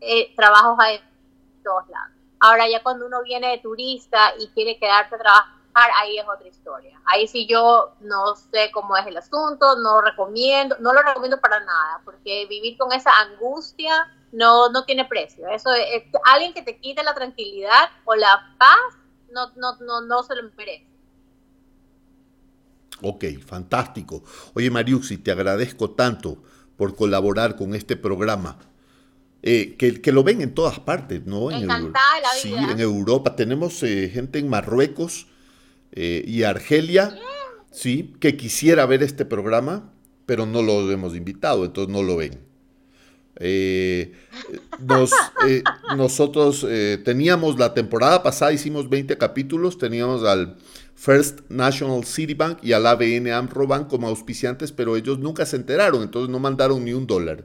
eh, trabajos hay en todos lados. Ahora ya cuando uno viene de turista y quiere quedarse a ahí es otra historia. Ahí sí yo no sé cómo es el asunto, no recomiendo, no lo recomiendo para nada, porque vivir con esa angustia no, no tiene precio. Eso es, alguien que te quite la tranquilidad o la paz no, no, no, no se lo merece. Ok, fantástico. Oye, Mariuxi, te agradezco tanto por colaborar con este programa. Eh, que, que, lo ven en todas partes, ¿no? En, Encantada la vida. Sí, en Europa. Tenemos eh, gente en Marruecos eh, y Argelia, sí, que quisiera ver este programa, pero no lo hemos invitado, entonces no lo ven. Eh, nos, eh, nosotros teníamos la temporada pasada, hicimos 20 capítulos, teníamos al First National City Bank y al ABN Amro Bank como auspiciantes, pero ellos nunca se enteraron, entonces no mandaron ni un dólar.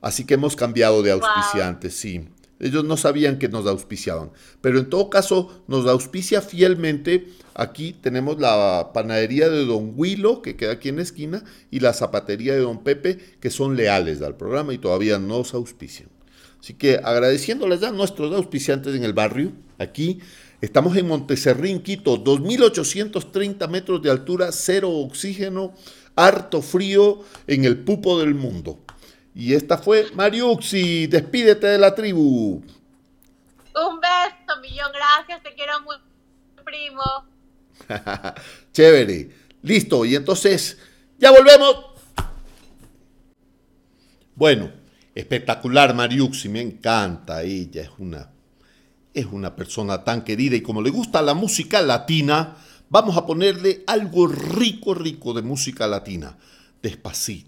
Así que hemos cambiado de auspiciantes, sí. Ellos no sabían que nos auspiciaban. Pero en todo caso, nos auspicia fielmente. Aquí tenemos la panadería de Don Huilo, que queda aquí en la esquina, y la zapatería de Don Pepe, que son leales al programa y todavía nos auspician. Así que agradeciéndoles a nuestros auspiciantes en el barrio, aquí estamos en Monteserrín, Quito, 2.830 metros de altura, cero oxígeno, harto frío en el pupo del mundo. Y esta fue Mariuxi, despídete de la tribu. Un beso, millón gracias, te quiero mucho, primo. Chévere, listo, y entonces, ya volvemos. Bueno, espectacular Mariuxi, me encanta, ella es una, es una persona tan querida y como le gusta la música latina, vamos a ponerle algo rico, rico de música latina, despacito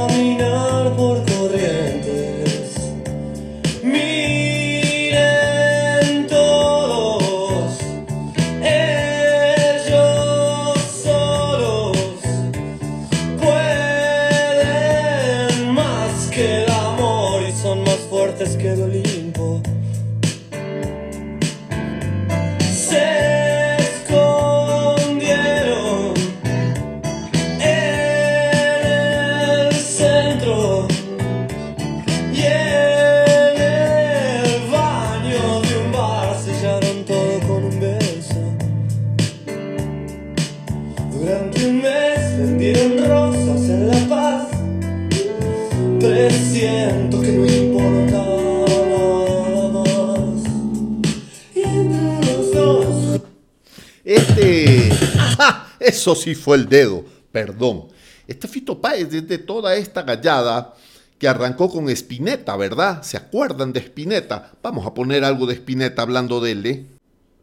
Eso sí fue el dedo, perdón. Este Fito Páez, desde toda esta gallada que arrancó con Espineta, ¿verdad? ¿Se acuerdan de Espineta? Vamos a poner algo de Espineta hablando de él, ¿eh?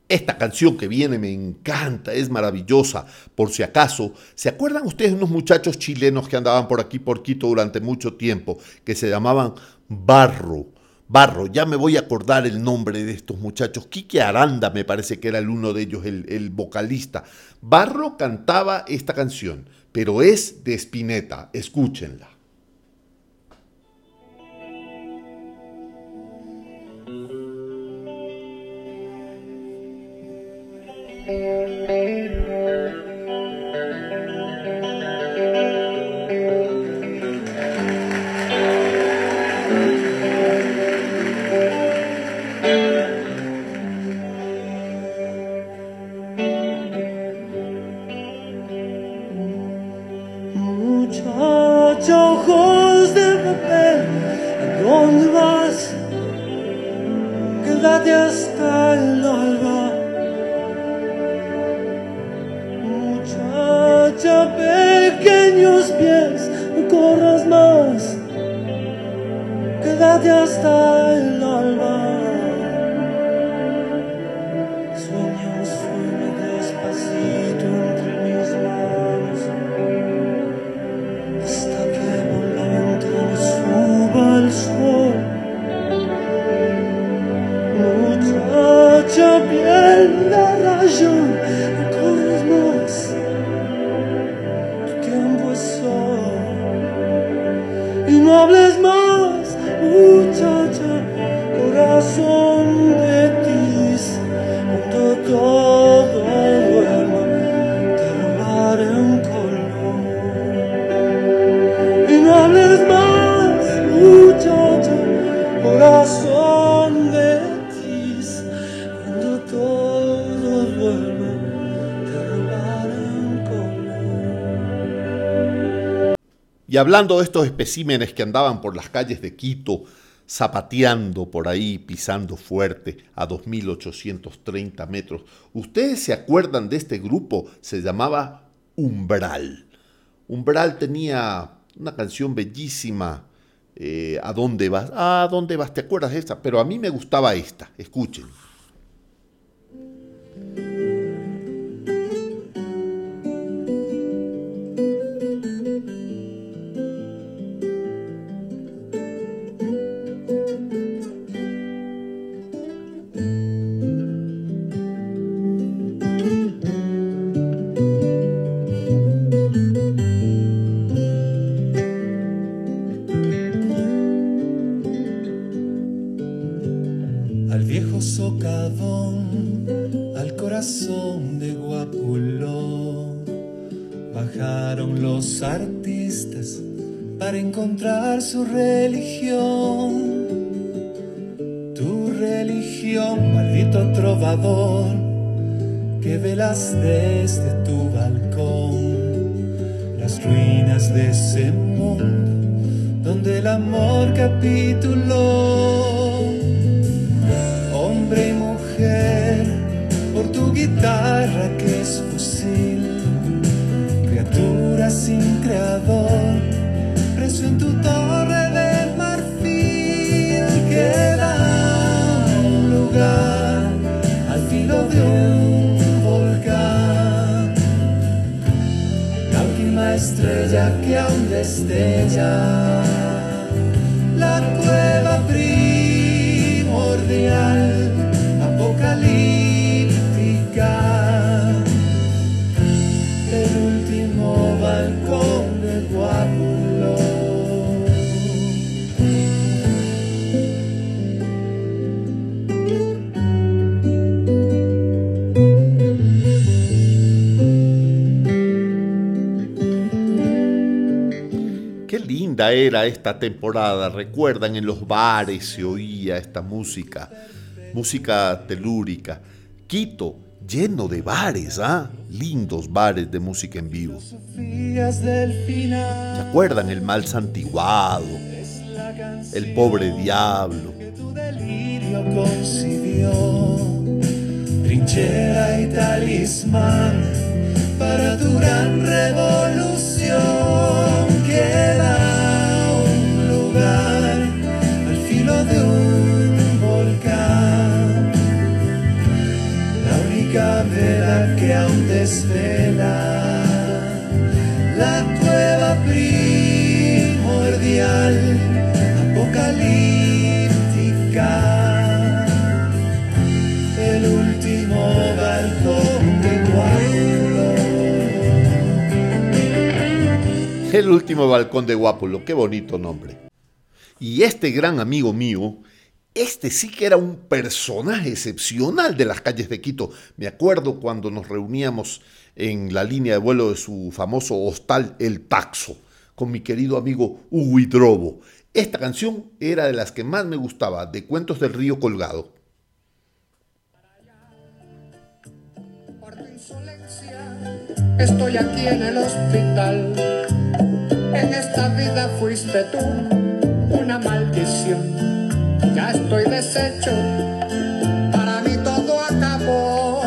Esta canción que viene me encanta, es maravillosa. Por si acaso, ¿se acuerdan ustedes de unos muchachos chilenos que andaban por aquí por Quito durante mucho tiempo, que se llamaban Barro? Barro, ya me voy a acordar el nombre de estos muchachos. Quique Aranda me parece que era el uno de ellos, el, vocalista. Barro cantaba esta canción, pero es de Spinetta. Escúchenla. Y hablando de estos especímenes que andaban por las calles de Quito, zapateando por ahí, pisando fuerte a 2.830 metros, ¿ustedes se acuerdan de este grupo? Se llamaba Umbral. Umbral tenía una canción bellísima, eh, ¿A dónde vas? ¿A dónde vas? ¿Te acuerdas de esta? Pero a mí me gustaba esta, escuchen. Su religión. Tu religión, maldito trovador, que velas desde Era esta temporada. Recuerdan, en los bares se oía esta música, música telúrica. Quito, lleno de bares, ¿ah? Lindos bares de música en vivo. ¿Se acuerdan? El mal santiguado, el pobre diablo. Trinchera y talismán para tu gran revolución. Al filo de un volcán. La única vela que aún desvela la cueva primordial, apocalíptica, el último balcón de Guapulo. El último balcón de Guápulo, qué bonito nombre. Y este gran amigo mío, este sí que era un personaje excepcional de las calles de Quito. Me acuerdo cuando nos reuníamos en la línea de vuelo de su famoso hostal El Taxo, con mi querido amigo Hugo. Esta canción era de las que más me gustaba, de Cuentos del Río Colgado. por tu insolencia. Estoy aquí en el hospital. En esta vida fuiste tú una maldición. Ya estoy deshecho, para mí todo acabó.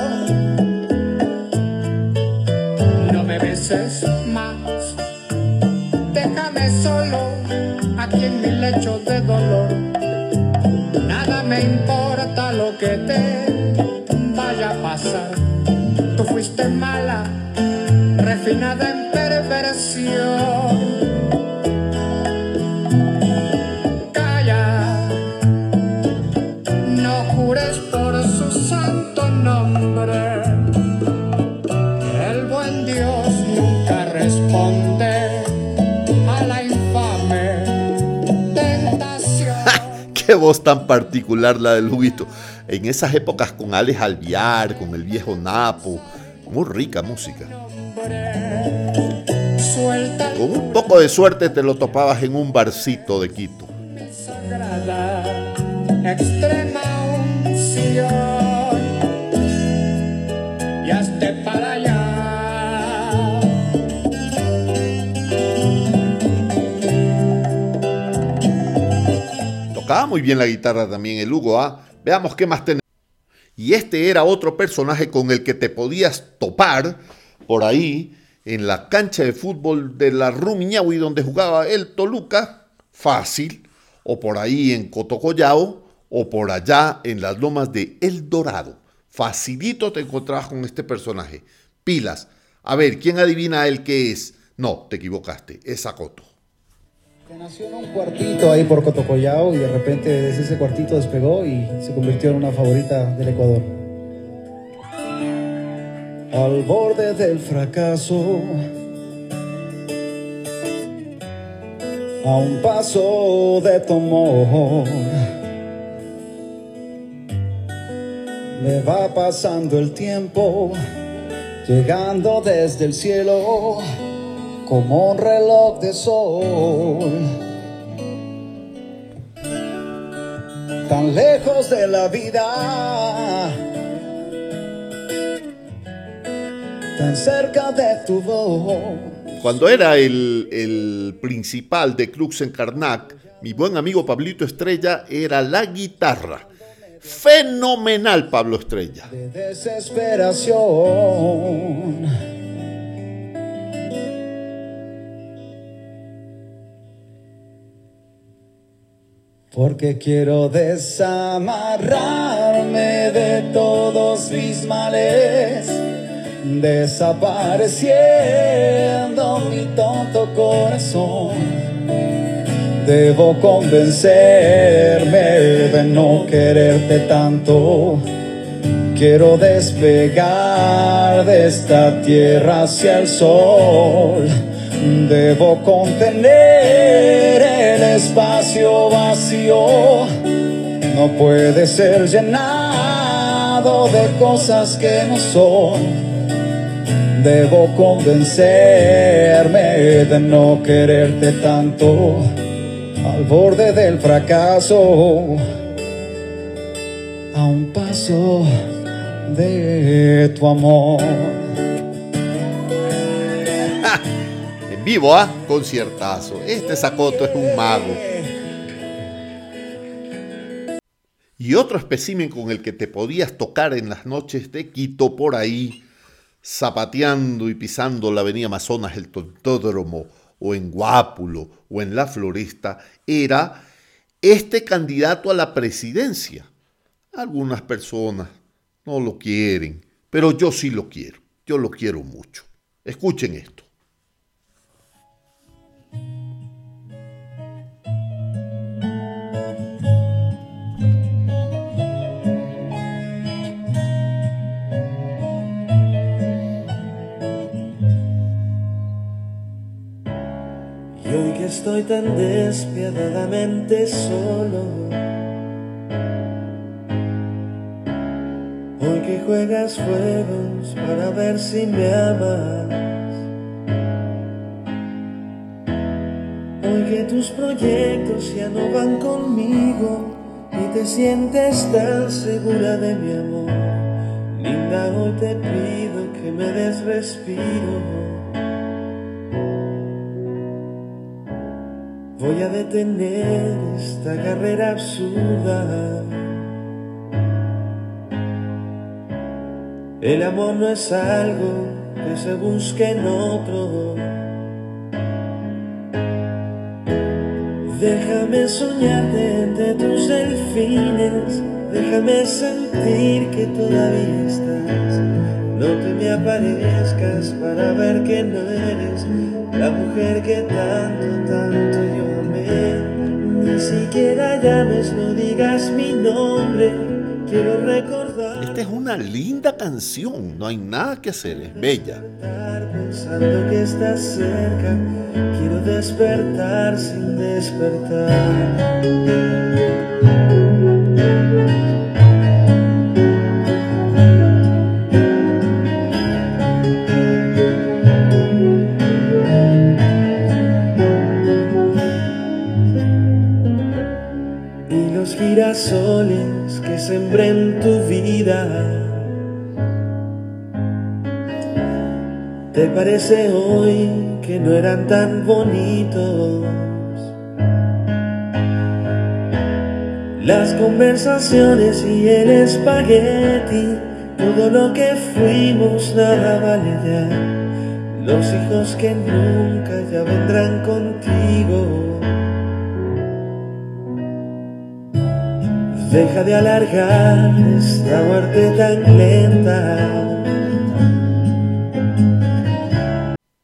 No me beses voz tan particular la del Huguito. En esas épocas con Alex Alviar, con el viejo Napo. Muy rica música. Con un poco de suerte te lo topabas en un barcito de Quito. Muy bien la guitarra también el Hugo, ¿ah? Veamos qué más tenemos. Y este era otro personaje con el que te podías topar por ahí en la cancha de fútbol de la Rumiñahui donde jugaba el Toluca, fácil, o por ahí en Cotocollao, o por allá en las lomas de El Dorado. Facilito te encontrabas con este personaje. Pilas. A ver, ¿quién adivina el que es? No, te equivocaste, es Acoto. Nació en un cuartito ahí por Cotocollao y de repente desde ese cuartito despegó y se convirtió en una favorita del Ecuador. Al borde del fracaso, a un paso de tu me va pasando el tiempo, llegando desde el cielo como un reloj de sol. Tan lejos de la vida, tan cerca de tu voz. Cuando era el, el principal de Crux en Karnak, mi buen amigo Pablito Estrella era la guitarra. Fenomenal Pablo Estrella. de desesperación. Porque quiero desamarrarme de todos mis males, desapareciendo mi tonto corazón. Debo convencerme de no quererte tanto. Quiero despegar de esta tierra hacia el sol. Debo contener espacio vacío. No puede ser llenado de cosas que no son. Debo convencerme de no quererte tanto al borde del fracaso, a un paso de tu amor. Vivo, ¿ah? Conciertazo. Este Sacoto es un mago. Y otro espécimen con el que te podías tocar en las noches de Quito por ahí, zapateando y pisando la avenida Amazonas, el Tontódromo, o en Guápulo, o en La Floresta, era este candidato a la presidencia. Algunas personas no lo quieren, pero yo sí lo quiero. Yo lo quiero mucho. Escuchen esto. Estoy tan despiadadamente solo, hoy que juegas juegos para ver si me amas, hoy que tus proyectos ya no van conmigo y te sientes tan segura de mi amor, linda, hoy te pido que me des respiro. Voy a detener esta carrera absurda. El amor no es algo que se busque en otro. Déjame soñarte entre tus delfines, déjame sentir que todavía estás. No te me aparezcas para ver que no eres la mujer que tanto, tanto siquiera llames, no digas mi nombre, quiero recordar. Esta es una linda canción, no hay nada que hacer, es bella. Pensando que estás cerca, quiero despertar sin despertar. Girasoles que sembré en tu vida. ¿Te parece hoy que no eran tan bonitos? Las conversaciones y el espagueti, todo lo que fuimos nada vale ya. Los hijos que nunca ya vendrán contigo. Deja de alargar esta muerte tan lenta.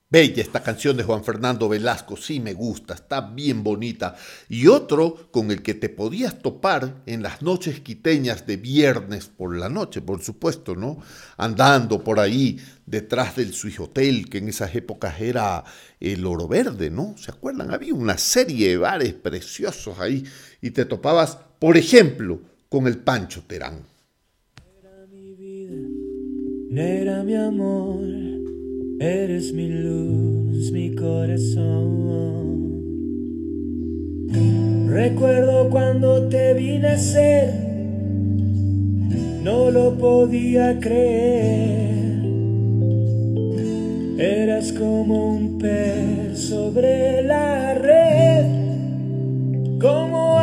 Bella esta canción de Juan Fernando Velasco, sí me gusta, está bien bonita. Y otro con el que te podías topar en las noches quiteñas de viernes por la noche, por supuesto, ¿no? Andando por ahí detrás del Swiss Hotel, que en esas épocas era el Oro Verde, ¿no? ¿Se acuerdan? Había una serie de bares preciosos ahí y te topabas, por ejemplo, con el Pancho Terán. Negra mi amor, eres mi luz, mi corazón. Recuerdo cuando te vi nacer, no lo podía creer. Eras como un pez sobre la red, como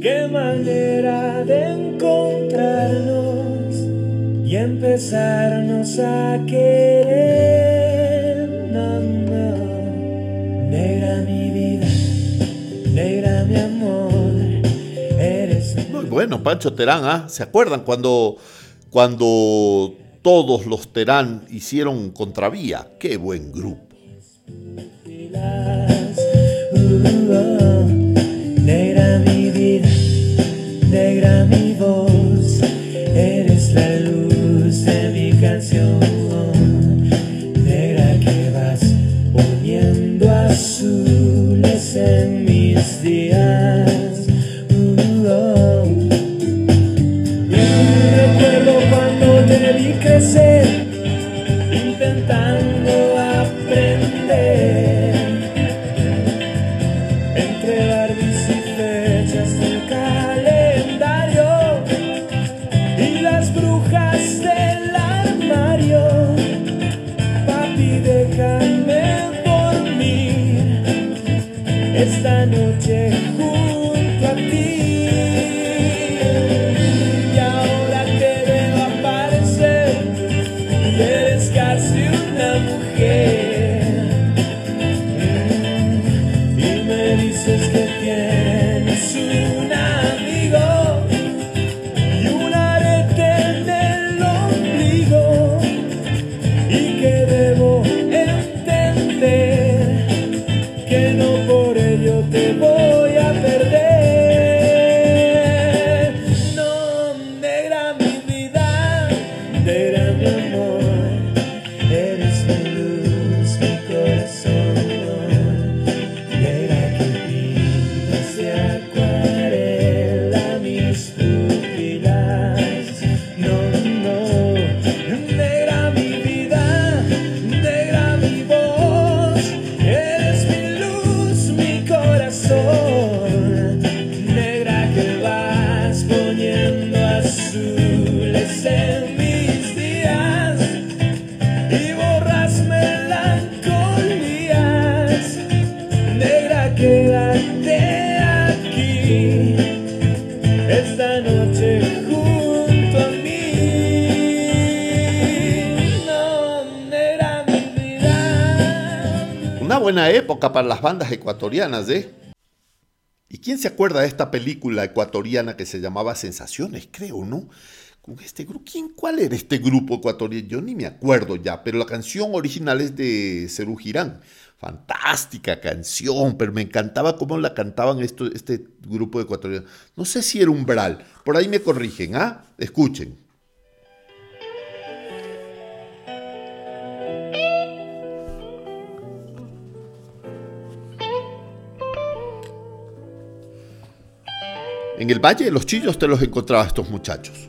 Qué manera de encontrarnos y empezarnos a querer. No, no. Negra mi vida, negra mi amor, eres Muy bueno, Pancho Terán, ¿ah? ¿Se acuerdan cuando, cuando todos los Terán hicieron Contravía? ¡Qué buen grupo! Uh, oh. Negra mi vida, negra mi voz, eres la luz de mi canción. Negra que vas poniendo azules en mis días. Uh, oh. Recuerdo cuando te crecer, bandas ecuatorianas, ¿eh? ¿Y quién se acuerda de esta película ecuatoriana que se llamaba Sensaciones, creo, no? Con este grupo, ¿quién, cuál era este grupo ecuatoriano? Yo ni me acuerdo ya, pero la canción original es de Cerú Girán. Fantástica canción, pero me encantaba cómo la cantaban esto, este grupo ecuatoriano. No sé si era Umbral, por ahí me corrigen, ¿ah? Escuchen. En el Valle de los Chillos te los encontraba estos muchachos.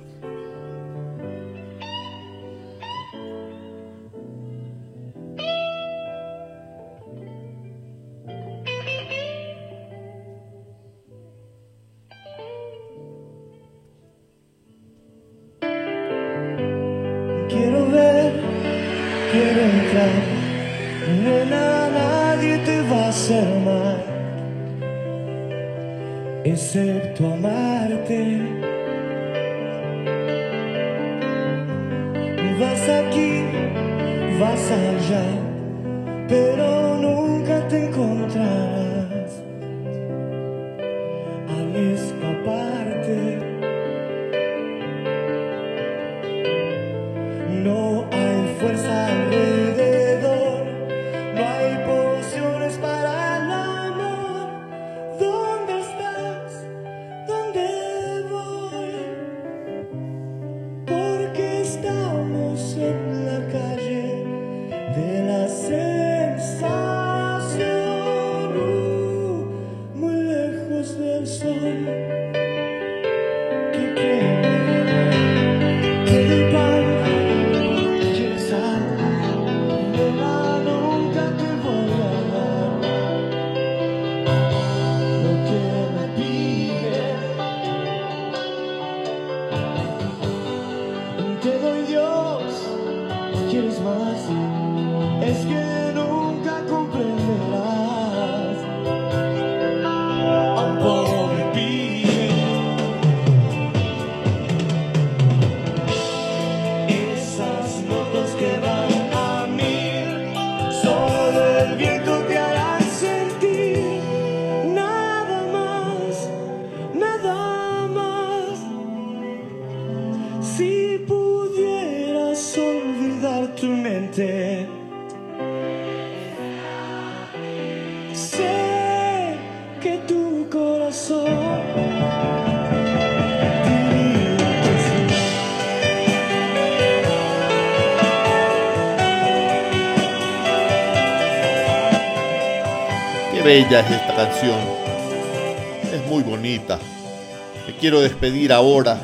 Quiero ver, quiero entrar. Nena, nadie te va a hacer mal, excepto amarte. Vas aquí, vas allá, pero nunca te encontrarás bella es esta canción. Es muy bonita. Me quiero despedir ahora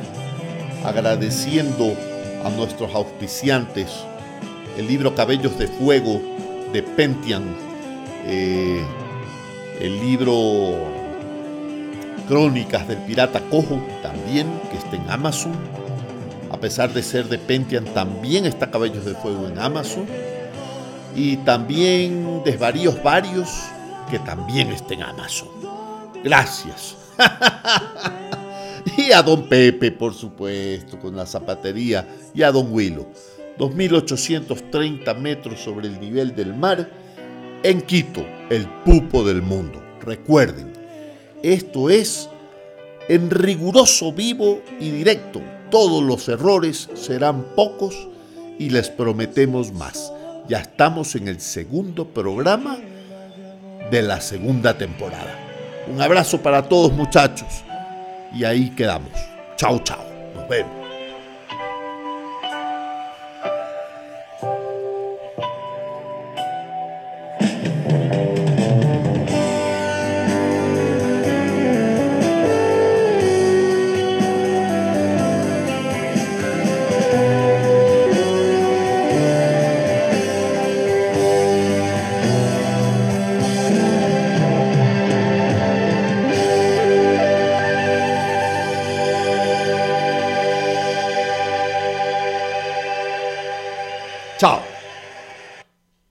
agradeciendo a nuestros auspiciantes el libro Cabellos de Fuego de Pentian, eh, el libro Crónicas del Pirata Cojo también, que está en Amazon. A pesar de ser de Pentian, también está Cabellos de Fuego en Amazon. Y también Desvaríos Varios, que también está en Amazon. Gracias. y a Don Pepe, por supuesto, con la zapatería. Y a Don Willow. 2.830 metros sobre el nivel del mar en Quito, el pupo del mundo. Recuerden, esto es en riguroso vivo y directo. Todos los errores serán pocos y les prometemos más. Ya estamos en el segundo programa de la segunda temporada. Un abrazo para todos muchachos. Y ahí quedamos. Chao, chao. Nos vemos.